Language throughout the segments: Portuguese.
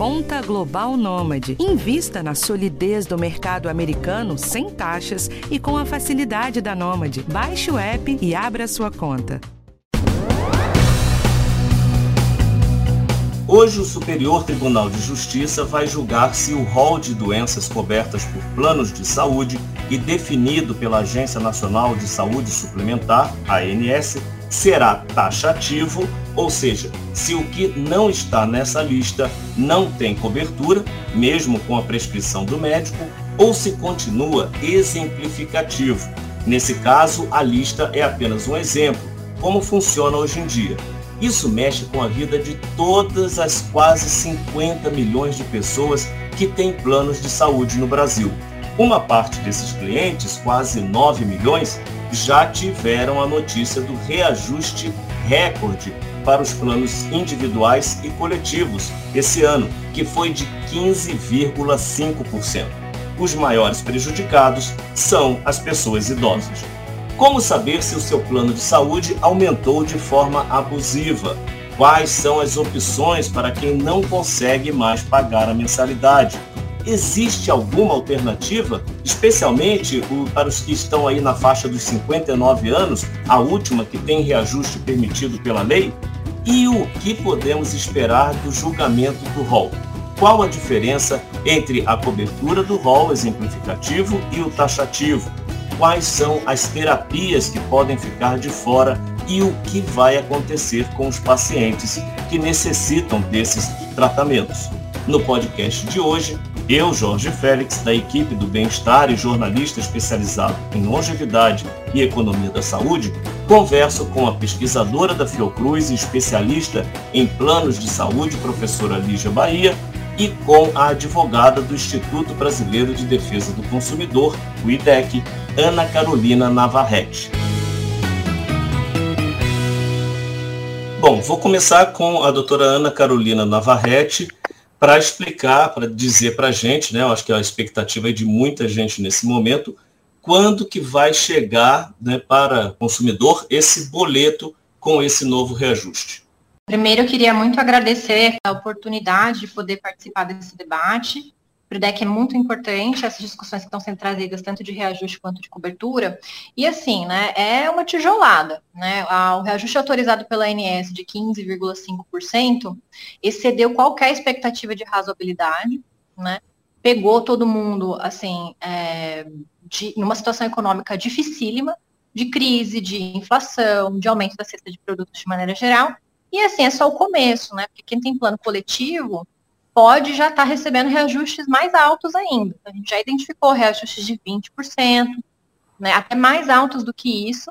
Conta Global Nômade. Invista na solidez do mercado americano sem taxas e com a facilidade da Nômade. Baixe o app e abra sua conta. Hoje, o Superior Tribunal de Justiça vai julgar se o rol de doenças cobertas por planos de saúde e definido pela Agência Nacional de Saúde Suplementar, ANS, será taxativo, ou seja, se o que não está nessa lista não tem cobertura, mesmo com a prescrição do médico, ou se continua exemplificativo. Nesse caso, a lista é apenas um exemplo, como funciona hoje em dia. Isso mexe com a vida de todas as quase 50 milhões de pessoas que têm planos de saúde no Brasil. Uma parte desses clientes, quase 9 milhões, já tiveram a notícia do reajuste recorde para os planos individuais e coletivos esse ano, que foi de 15,5%. Os maiores prejudicados são as pessoas idosas. Como saber se o seu plano de saúde aumentou de forma abusiva? Quais são as opções para quem não consegue mais pagar a mensalidade? Existe alguma alternativa, especialmente para os que estão aí na faixa dos 59 anos, a última que tem reajuste permitido pela lei? E o que podemos esperar do julgamento do rol? Qual a diferença entre a cobertura do rol exemplificativo e o taxativo? quais são as terapias que podem ficar de fora e o que vai acontecer com os pacientes que necessitam desses tratamentos. No podcast de hoje, eu, Jorge Félix, da equipe do Bem-Estar e jornalista especializado em longevidade e economia da saúde, converso com a pesquisadora da Fiocruz e especialista em planos de saúde, professora Lígia Bahia, e com a advogada do Instituto Brasileiro de Defesa do Consumidor, o IDEC, Ana Carolina Navarrete. Bom, vou começar com a doutora Ana Carolina Navarrete para explicar, para dizer para a gente, né, eu acho que é a expectativa de muita gente nesse momento, quando que vai chegar né, para consumidor esse boleto com esse novo reajuste. Primeiro, eu queria muito agradecer a oportunidade de poder participar desse debate. Para o DEC é muito importante essas discussões que estão sendo trazidas, tanto de reajuste quanto de cobertura. E assim, né, é uma tijolada. Né? O reajuste autorizado pela ANS de 15,5% excedeu qualquer expectativa de razoabilidade, né? pegou todo mundo, assim, é, de, numa situação econômica dificílima, de crise, de inflação, de aumento da cesta de produtos de maneira geral, e assim, é só o começo, né? Porque quem tem plano coletivo pode já estar tá recebendo reajustes mais altos ainda. A gente já identificou reajustes de 20%, né? Até mais altos do que isso.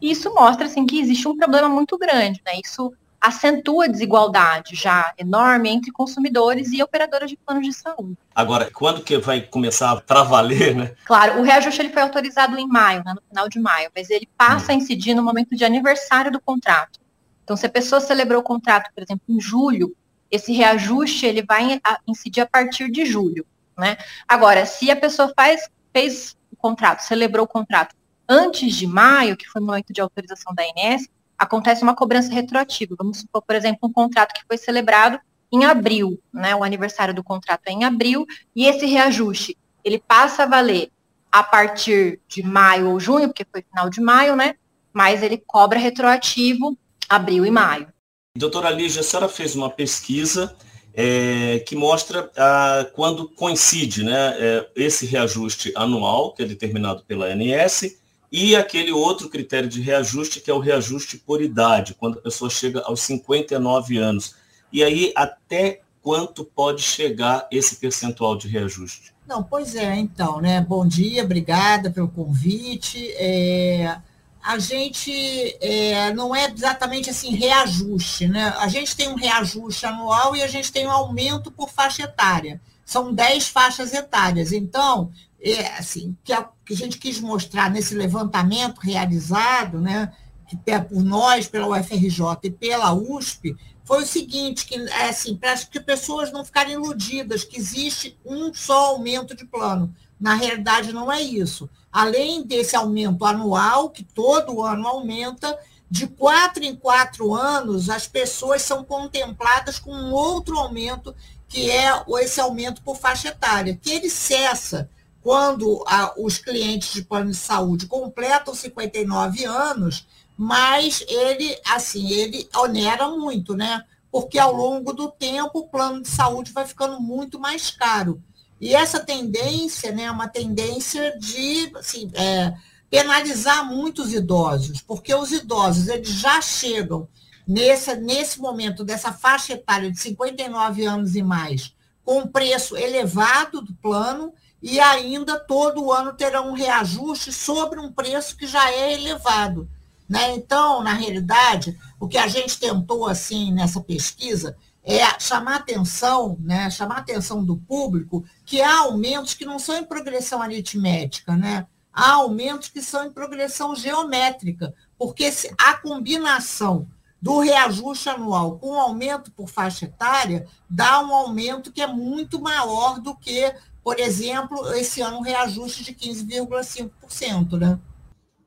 E isso mostra assim que existe um problema muito grande, né? Isso acentua a desigualdade já enorme entre consumidores e operadoras de planos de saúde. Agora, quando que vai começar para valer, né? Claro, o reajuste ele foi autorizado em maio, né, no final de maio, mas ele passa hum. a incidir no momento de aniversário do contrato. Então, se a pessoa celebrou o contrato, por exemplo, em julho, esse reajuste ele vai incidir a partir de julho, né? Agora, se a pessoa faz, fez o contrato, celebrou o contrato antes de maio, que foi o momento de autorização da INS, acontece uma cobrança retroativa. Vamos supor, por exemplo, um contrato que foi celebrado em abril, né? O aniversário do contrato é em abril, e esse reajuste, ele passa a valer a partir de maio ou junho, porque foi final de maio, né? Mas ele cobra retroativo abril e maio. Doutora Lígia, a senhora fez uma pesquisa é, que mostra a, quando coincide né, é, esse reajuste anual, que é determinado pela ANS, e aquele outro critério de reajuste, que é o reajuste por idade, quando a pessoa chega aos 59 anos. E aí, até quanto pode chegar esse percentual de reajuste? Não, pois é, então, né? Bom dia, obrigada pelo convite. É, a gente é, não é exatamente assim reajuste, né? A gente tem um reajuste anual e a gente tem um aumento por faixa etária. São 10 faixas etárias. Então, é, assim, que a, que a gente quis mostrar nesse levantamento realizado, né, que é por nós, pela UFRJ e pela USP, foi o seguinte, que é assim, para que pessoas não ficarem iludidas que existe um só aumento de plano. Na realidade, não é isso. Além desse aumento anual, que todo ano aumenta, de quatro em quatro anos, as pessoas são contempladas com um outro aumento, que é esse aumento por faixa etária, que ele cessa quando a, os clientes de plano de saúde completam 59 anos, mas ele, assim, ele onera muito, né? Porque ao longo do tempo o plano de saúde vai ficando muito mais caro. E essa tendência, né, é uma tendência de assim, é, penalizar muitos idosos, porque os idosos eles já chegam nesse, nesse momento dessa faixa etária de 59 anos e mais, com preço elevado do plano, e ainda todo ano terão um reajuste sobre um preço que já é elevado. Né? Então, na realidade, o que a gente tentou assim nessa pesquisa é chamar atenção, né? chamar atenção do público que há aumentos que não são em progressão aritmética, né? há aumentos que são em progressão geométrica, porque a combinação do reajuste anual com o aumento por faixa etária dá um aumento que é muito maior do que por exemplo, esse ano um reajuste de 15,5%, né?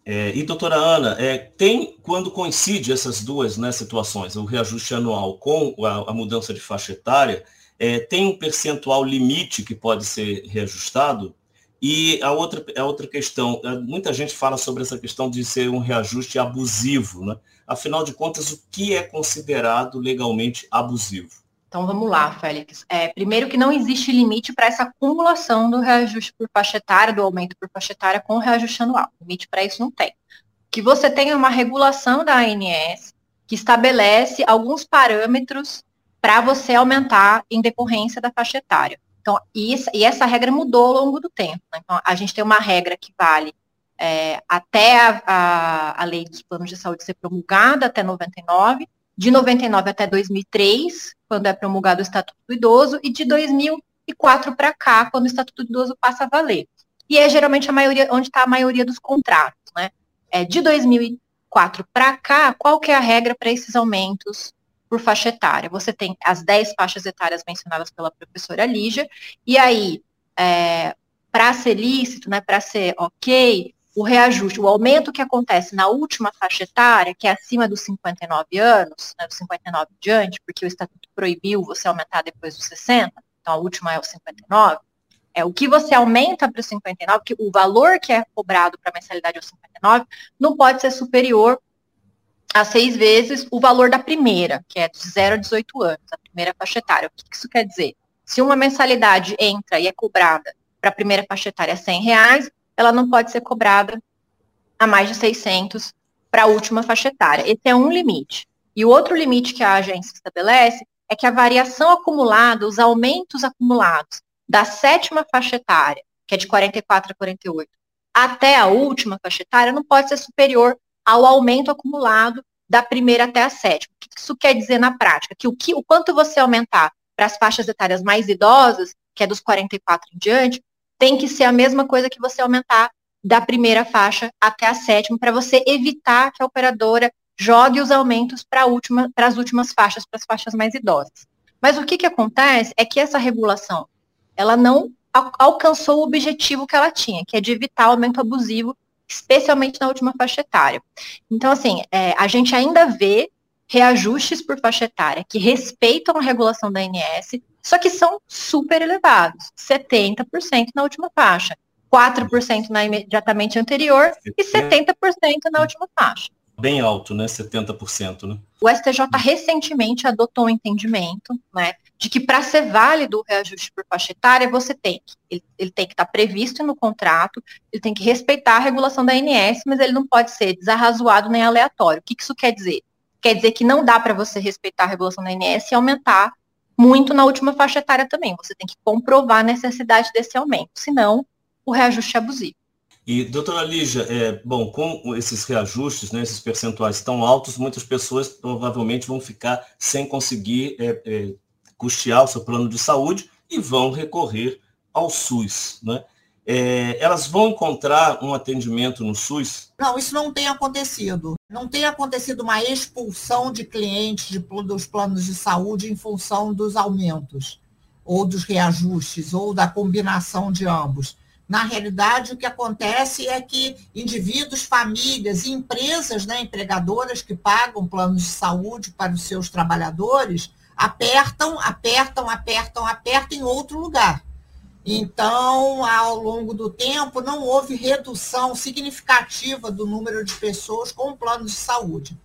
É, e, doutora Ana, é, tem, quando coincide essas duas né, situações, o reajuste anual com a, a mudança de faixa etária, é, tem um percentual limite que pode ser reajustado? E a outra, a outra questão, é, muita gente fala sobre essa questão de ser um reajuste abusivo, né? Afinal de contas, o que é considerado legalmente abusivo? Então vamos lá, Félix. É, primeiro que não existe limite para essa acumulação do reajuste por faixa etária, do aumento por faixa etária com o reajuste anual. Limite para isso não tem. Que você tenha uma regulação da ANS que estabelece alguns parâmetros para você aumentar em decorrência da faixa etária. Então, isso, e essa regra mudou ao longo do tempo. Né? Então, a gente tem uma regra que vale é, até a, a, a lei dos planos de saúde ser promulgada, até 99, de 99 até 2003, quando é promulgado o Estatuto do Idoso, e de 2004 para cá, quando o Estatuto do Idoso passa a valer. E é geralmente a maioria, onde está a maioria dos contratos, né? É, de 2004 para cá, qual que é a regra para esses aumentos por faixa etária? Você tem as 10 faixas etárias mencionadas pela professora Lígia, e aí, é, para ser lícito, né, para ser ok, o reajuste, o aumento que acontece na última faixa etária, que é acima dos 59 anos, né, dos 59 em diante, porque o estatuto proibiu você aumentar depois dos 60, então a última é o 59, é o que você aumenta para o 59, que o valor que é cobrado para a mensalidade é o 59, não pode ser superior a seis vezes o valor da primeira, que é de 0 a 18 anos, a primeira faixa etária. O que isso quer dizer? Se uma mensalidade entra e é cobrada para a primeira faixa etária 100 reais, ela não pode ser cobrada a mais de 600 para a última faixa etária. Esse é um limite. E o outro limite que a agência estabelece é que a variação acumulada, os aumentos acumulados da sétima faixa etária, que é de 44 a 48, até a última faixa etária, não pode ser superior ao aumento acumulado da primeira até a sétima. O que isso quer dizer na prática? Que o, que, o quanto você aumentar para as faixas etárias mais idosas, que é dos 44 em diante, tem que ser a mesma coisa que você aumentar da primeira faixa até a sétima, para você evitar que a operadora jogue os aumentos para última, as últimas faixas, para as faixas mais idosas. Mas o que, que acontece é que essa regulação, ela não al alcançou o objetivo que ela tinha, que é de evitar aumento abusivo, especialmente na última faixa etária. Então, assim, é, a gente ainda vê reajustes por faixa etária que respeitam a regulação da ANS, só que são super elevados, 70% na última faixa, 4% na imediatamente anterior e 70% na última faixa. Bem alto, né? 70%, né? O STJ recentemente adotou um entendimento, né, de que para ser válido o reajuste por faixa etária, você tem que, ele, ele tem que estar tá previsto no contrato, ele tem que respeitar a regulação da ANS, mas ele não pode ser desarrazoado nem aleatório. O que isso quer dizer? Quer dizer que não dá para você respeitar a regulação da ANS e aumentar muito na última faixa etária também. Você tem que comprovar a necessidade desse aumento, senão o reajuste é abusivo. E, doutora Lígia, é, bom, com esses reajustes, né, esses percentuais tão altos, muitas pessoas provavelmente vão ficar sem conseguir é, é, custear o seu plano de saúde e vão recorrer ao SUS. Né? É, elas vão encontrar um atendimento no SUS? Não, isso não tem acontecido. Não tem acontecido uma expulsão de clientes de, dos planos de saúde em função dos aumentos, ou dos reajustes, ou da combinação de ambos. Na realidade, o que acontece é que indivíduos, famílias e empresas né, empregadoras que pagam planos de saúde para os seus trabalhadores apertam, apertam, apertam, apertam em outro lugar. Então, ao longo do tempo, não houve redução significativa do número de pessoas com planos de saúde.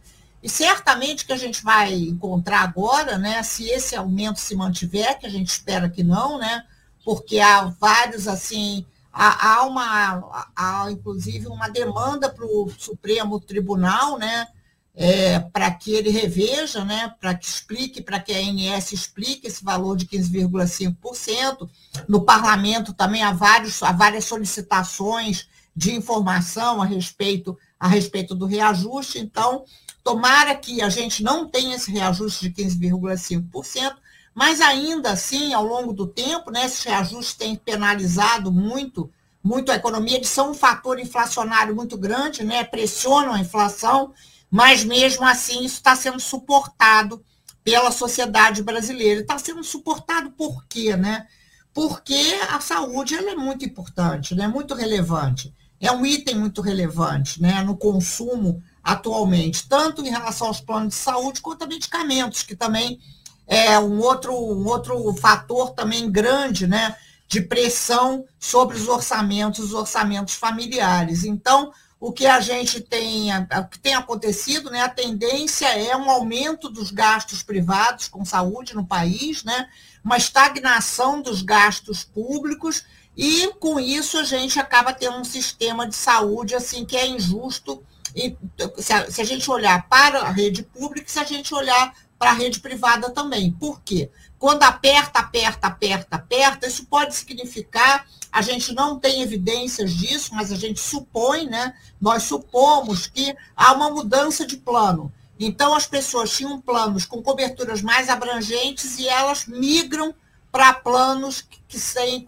E certamente que a gente vai encontrar agora, né, se esse aumento se mantiver, que a gente espera que não, né, porque há vários, assim, há, há uma, há, inclusive, uma demanda para o Supremo Tribunal, né, é, para que ele reveja, né, para que explique, para que a ANS explique esse valor de 15,5%. No parlamento também há, vários, há várias solicitações de informação a respeito, a respeito do reajuste, então, tomara que a gente não tenha esse reajuste de 15,5%, mas ainda assim, ao longo do tempo, né, esses reajustes têm penalizado muito, muito a economia, eles são um fator inflacionário muito grande, né, pressionam a inflação, mas mesmo assim isso está sendo suportado pela sociedade brasileira. Está sendo suportado por quê, né? Porque a saúde ela é muito importante, né? muito relevante. É um item muito relevante né? no consumo atualmente, tanto em relação aos planos de saúde quanto a medicamentos, que também é um outro, um outro fator também grande né? de pressão sobre os orçamentos, os orçamentos familiares. Então, o que a gente tem, o que tem acontecido, né, a tendência é um aumento dos gastos privados com saúde no país, né, uma estagnação dos gastos públicos, e com isso a gente acaba tendo um sistema de saúde assim que é injusto. E, se, a, se a gente olhar para a rede pública, se a gente olhar para a rede privada também. Por quê? Quando aperta, aperta, aperta, aperta, isso pode significar, a gente não tem evidências disso, mas a gente supõe, né? Nós supomos que há uma mudança de plano. Então, as pessoas tinham planos com coberturas mais abrangentes e elas migram para planos que têm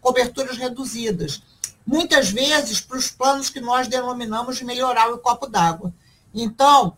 coberturas reduzidas. Muitas vezes para os planos que nós denominamos de melhorar o copo d'água. Então,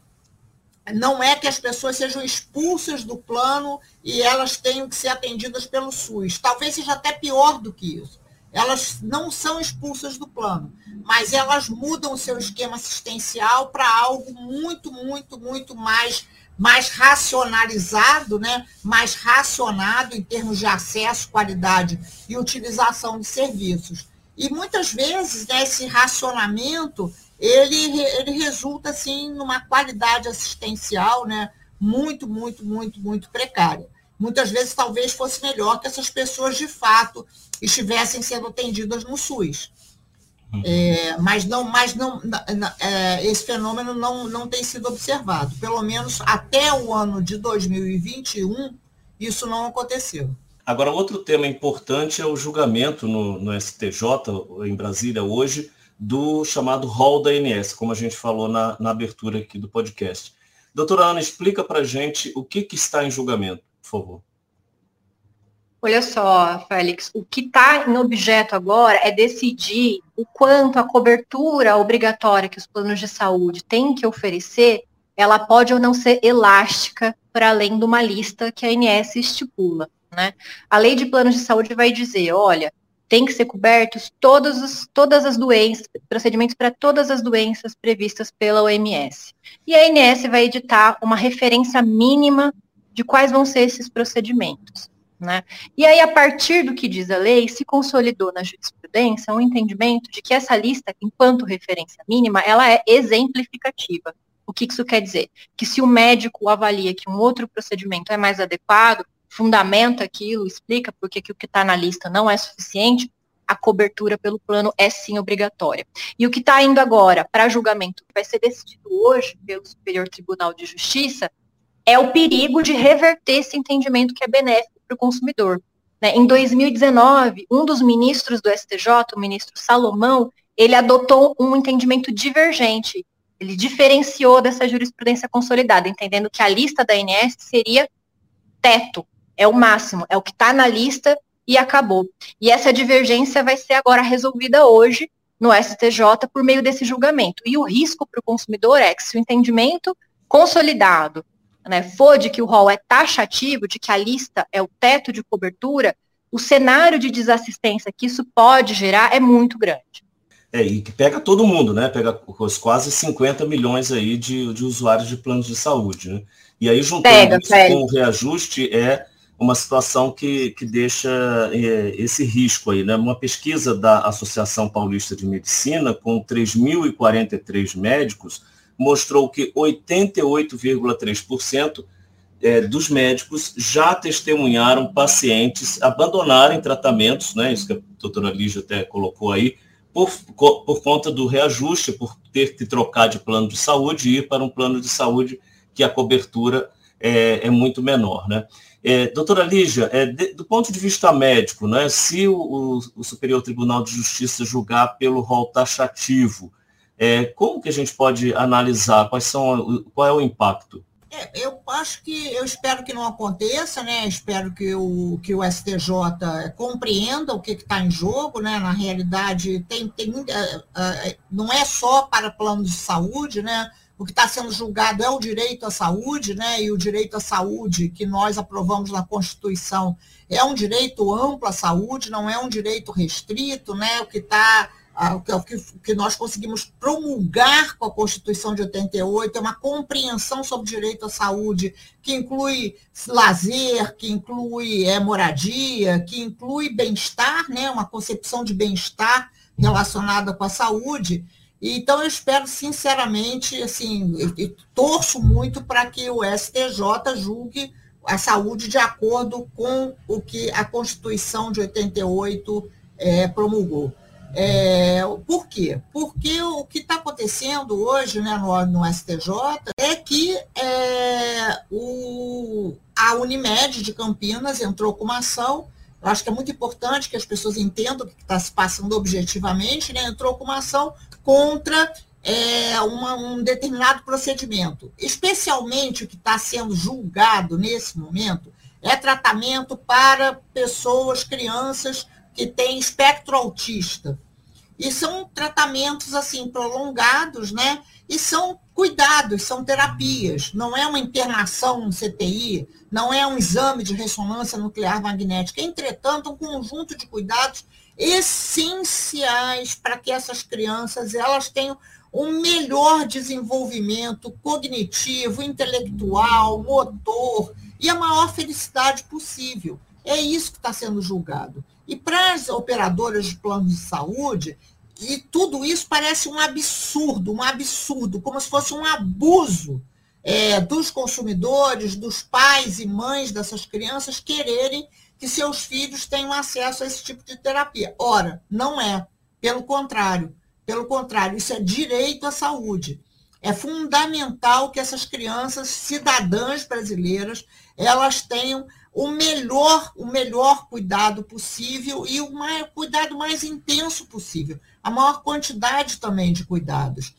não é que as pessoas sejam expulsas do plano e elas tenham que ser atendidas pelo SUS. Talvez seja até pior do que isso. Elas não são expulsas do plano, mas elas mudam o seu esquema assistencial para algo muito, muito, muito mais, mais racionalizado, né? mais racionado em termos de acesso, qualidade e utilização de serviços. E muitas vezes né, esse racionamento ele, ele resulta assim numa qualidade assistencial né, muito, muito, muito, muito precária. Muitas vezes talvez fosse melhor que essas pessoas de fato estivessem sendo atendidas no SUS. Uhum. É, mas não, mas não, é, esse fenômeno não, não tem sido observado. Pelo menos até o ano de 2021, isso não aconteceu. Agora, outro tema importante é o julgamento no, no STJ, em Brasília, hoje, do chamado rol da ANS, como a gente falou na, na abertura aqui do podcast. Doutora Ana, explica para a gente o que, que está em julgamento, por favor. Olha só, Félix, o que está em objeto agora é decidir o quanto a cobertura obrigatória que os planos de saúde têm que oferecer, ela pode ou não ser elástica para além de uma lista que a ANS estipula. Né? A lei de planos de saúde vai dizer, olha, tem que ser cobertos todas as, todas as doenças, procedimentos para todas as doenças previstas pela OMS. E a ANS vai editar uma referência mínima de quais vão ser esses procedimentos. Né? E aí, a partir do que diz a lei, se consolidou na jurisprudência um entendimento de que essa lista, enquanto referência mínima, ela é exemplificativa. O que isso quer dizer? Que se o médico avalia que um outro procedimento é mais adequado, fundamenta aquilo, explica por que o que está na lista não é suficiente, a cobertura pelo plano é sim obrigatória. E o que está indo agora para julgamento, que vai ser decidido hoje pelo Superior Tribunal de Justiça, é o perigo de reverter esse entendimento que é benéfico para o consumidor. Né? Em 2019, um dos ministros do STJ, o ministro Salomão, ele adotou um entendimento divergente. Ele diferenciou dessa jurisprudência consolidada, entendendo que a lista da ANS seria teto, é o máximo, é o que está na lista e acabou. E essa divergência vai ser agora resolvida hoje no STJ por meio desse julgamento. E o risco para o consumidor é que se o entendimento consolidado né, for de que o rol é taxativo, de que a lista é o teto de cobertura, o cenário de desassistência que isso pode gerar é muito grande. É, e que pega todo mundo, né? Pega os quase 50 milhões aí de, de usuários de planos de saúde, né? E aí, juntando pega, isso pega. com o reajuste, é uma situação que, que deixa é, esse risco aí. Né? Uma pesquisa da Associação Paulista de Medicina, com 3.043 médicos, mostrou que 88,3% é, dos médicos já testemunharam pacientes abandonarem tratamentos, né, isso que a doutora Lígia até colocou aí, por, por conta do reajuste, por ter que trocar de plano de saúde e ir para um plano de saúde que a cobertura é, é muito menor. Né? É, doutora Lígia, é, de, do ponto de vista médico, né, se o, o, Superior Tribunal de Justiça julgar pelo rol taxativo, é, como que a gente pode analisar? Quais são, qual é o impacto? É, eu acho que, eu espero que não aconteça, né? Espero que o, que o STJ compreenda o que está em jogo, né? Na realidade, tem, tem não é só para plano de saúde, né? O que está sendo julgado é o direito à saúde, né? E o direito à saúde que nós aprovamos na Constituição é um direito amplo à saúde, não é um direito restrito, né? O que está o que, que nós conseguimos promulgar com a Constituição de 88 é uma compreensão sobre o direito à saúde, que inclui lazer, que inclui é, moradia, que inclui bem-estar, né, uma concepção de bem-estar relacionada com a saúde. Então, eu espero, sinceramente, assim, torço muito para que o STJ julgue a saúde de acordo com o que a Constituição de 88 é, promulgou. É, por quê? Porque o que está acontecendo hoje né, no, no, STJ é que é, o, a Unimed de Campinas entrou com uma ação. Eu acho que é muito importante que as pessoas entendam o que está se passando objetivamente, né, entrou com uma ação contra é, uma, um determinado procedimento. Especialmente o que está sendo julgado nesse momento é tratamento para pessoas, crianças que tem espectro autista. E são tratamentos assim prolongados, né? E são cuidados, são terapias. Não é uma internação no CTI, não é um exame de ressonância nuclear magnética. Entretanto, um conjunto de cuidados essenciais para que essas crianças elas tenham um melhor desenvolvimento cognitivo, intelectual, motor e a maior felicidade possível. É isso que está sendo julgado. E para as operadoras de planos de saúde, e tudo isso parece um absurdo, um absurdo, como se fosse um abuso é, dos consumidores, dos pais e mães dessas crianças quererem que seus filhos tenham acesso a esse tipo de terapia. Ora, não é. Pelo contrário. Pelo contrário, isso é direito à saúde. É fundamental que essas crianças, cidadãs brasileiras, elas tenham o melhor, o melhor cuidado possível e o mais, cuidado mais intenso possível, a maior quantidade também de cuidados.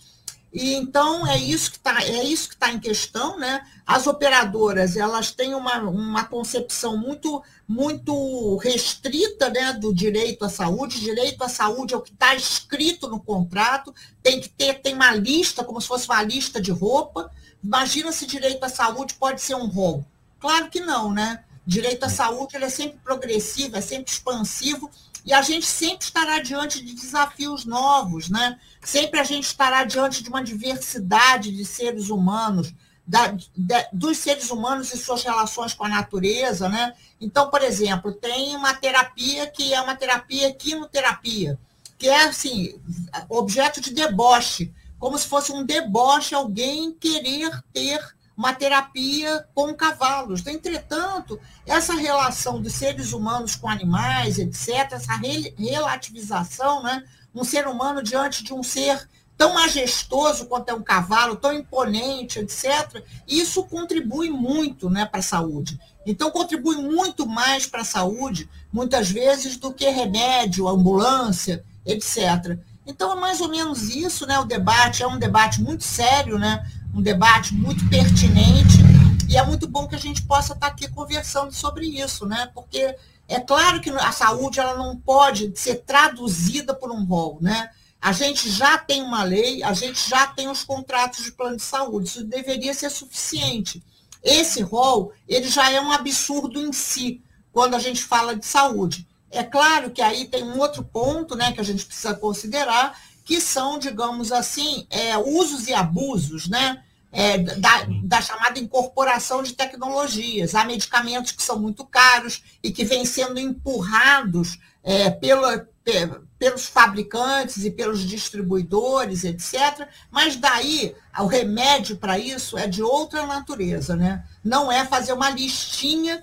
E então é isso que está é isso que está em questão, né? As operadoras elas têm uma, uma concepção muito muito restrita, né, do direito à saúde. Direito à saúde é o que está escrito no contrato. Tem que ter tem uma lista como se fosse uma lista de roupa. Imagina se direito à saúde pode ser um rol. Claro que não, né? Direito à saúde ele é sempre progressivo, é sempre expansivo, e a gente sempre estará diante de desafios novos, né? Sempre a gente estará diante de uma diversidade de seres humanos, da, de, dos seres humanos e suas relações com a natureza, né? Então, por exemplo, tem uma terapia que é uma terapia quinoterapia, que é assim, objeto de deboche, como se fosse um deboche alguém querer ter uma terapia com cavalos. Entretanto, essa relação dos seres humanos com animais, etc., essa relativização, né? um ser humano diante de um ser tão majestoso quanto é um cavalo, tão imponente, etc., isso contribui muito né, para a saúde. Então, contribui muito mais para a saúde, muitas vezes, do que remédio, ambulância, etc. Então, é mais ou menos isso, né? O debate é um debate muito sério, né? Um debate muito pertinente e é muito bom que a gente possa estar aqui conversando sobre isso, né? Porque é claro que a saúde ela não pode ser traduzida por um rol, né? A gente já tem uma lei, a gente já tem os contratos de plano de saúde, isso deveria ser suficiente. Esse rol, ele já é um absurdo em si, quando a gente fala de saúde. É claro que aí tem um outro ponto, né, que a gente precisa considerar, que são, digamos assim, é, usos e abusos, né? é, da, da, chamada incorporação de tecnologias. Há medicamentos que são muito caros e que vêm sendo empurrados é, pela, pelos fabricantes e pelos distribuidores, etc. Mas daí, o remédio para isso é de outra natureza, né? Não é fazer uma listinha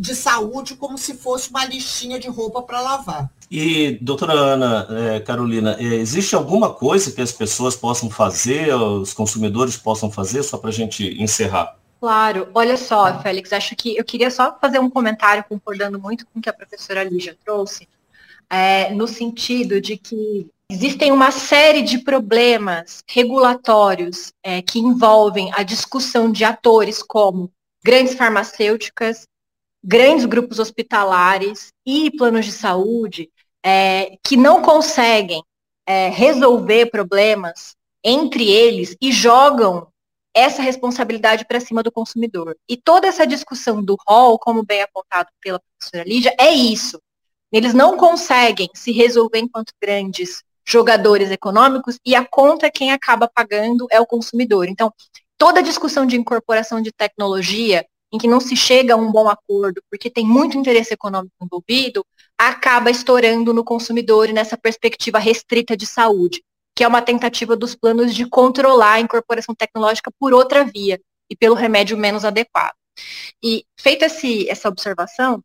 de saúde como se fosse uma listinha de roupa para lavar. E, doutora Ana é, Carolina, é, existe alguma coisa que as pessoas possam fazer, os consumidores possam fazer, só para a gente encerrar? Claro, olha só, Félix, acho que eu queria só fazer um comentário concordando muito com o que a professora Lígia trouxe, é, no sentido de que existem uma série de problemas regulatórios é, que envolvem a discussão de atores como grandes farmacêuticas, grandes grupos hospitalares e planos de saúde é, que não conseguem é, resolver problemas entre eles e jogam essa responsabilidade para cima do consumidor. E toda essa discussão do rol, como bem apontado pela professora Lídia, é isso. Eles não conseguem se resolver enquanto grandes jogadores econômicos e a conta quem acaba pagando é o consumidor. Então, toda discussão de incorporação de tecnologia em que não se chega a um bom acordo, porque tem muito interesse econômico envolvido, acaba estourando no consumidor e nessa perspectiva restrita de saúde, que é uma tentativa dos planos de controlar a incorporação tecnológica por outra via e pelo remédio menos adequado. E feita essa observação,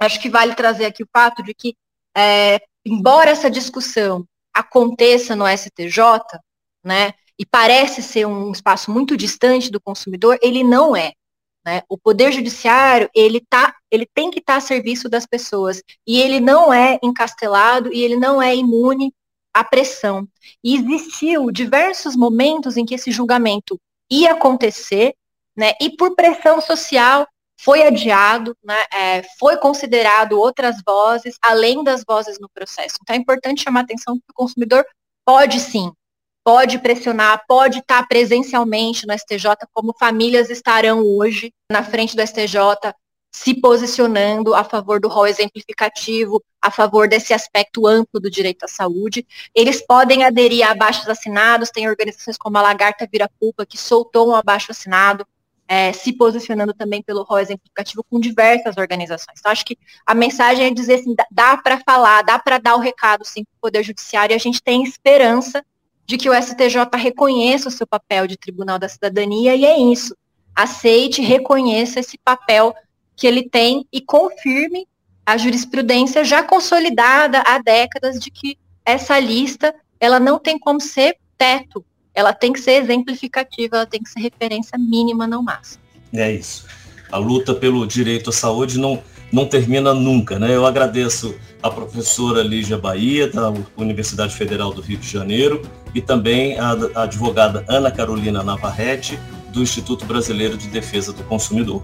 acho que vale trazer aqui o fato de que, é, embora essa discussão aconteça no STJ, né, e parece ser um espaço muito distante do consumidor, ele não é. Né? O poder judiciário ele tá, ele tem que estar tá a serviço das pessoas e ele não é encastelado e ele não é imune à pressão. E existiu diversos momentos em que esse julgamento ia acontecer, né? E por pressão social foi adiado, né? É, foi considerado outras vozes além das vozes no processo. Então é importante chamar a atenção que o consumidor pode sim pode pressionar, pode estar presencialmente no STJ, como famílias estarão hoje na frente do STJ, se posicionando a favor do rol exemplificativo, a favor desse aspecto amplo do direito à saúde. Eles podem aderir a abaixos assinados, tem organizações como a Lagarta Virapupa, que soltou um abaixo assinado, é, se posicionando também pelo rol exemplificativo com diversas organizações. Então, acho que a mensagem é dizer assim, dá para falar, dá para dar o recado, sim, para o Poder Judiciário, e a gente tem esperança de que o STJ reconheça o seu papel de Tribunal da Cidadania, e é isso. Aceite, reconheça esse papel que ele tem e confirme a jurisprudência já consolidada há décadas de que essa lista ela não tem como ser teto, ela tem que ser exemplificativa, ela tem que ser referência mínima, não máxima. É isso. A luta pelo direito à saúde não, não termina nunca, né? Eu agradeço a professora Lígia Bahia, da Universidade Federal do Rio de Janeiro, e também a, advogada Ana Carolina Navarrete, do Instituto Brasileiro de Defesa do Consumidor.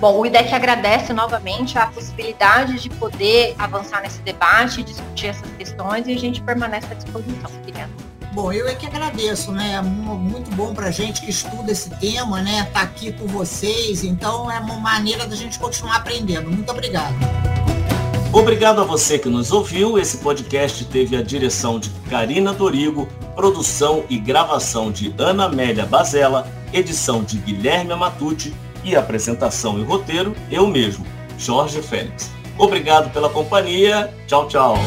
Bom, o IDEC agradece novamente a possibilidade de poder avançar nesse debate, discutir essas questões e a gente permanece à disposição. Obrigada. Bom, eu é que agradeço, né? É muito bom para gente que estuda esse tema, né? Tá aqui com vocês, então é uma maneira da gente continuar aprendendo. Muito obrigado. Obrigado a você que nos ouviu. Esse podcast teve a direção de Karina Dorigo, produção e gravação de Ana Amélia Bazella, edição de Guilherme Matucci e apresentação e roteiro eu mesmo, Jorge Félix. Obrigado pela companhia. Tchau, tchau.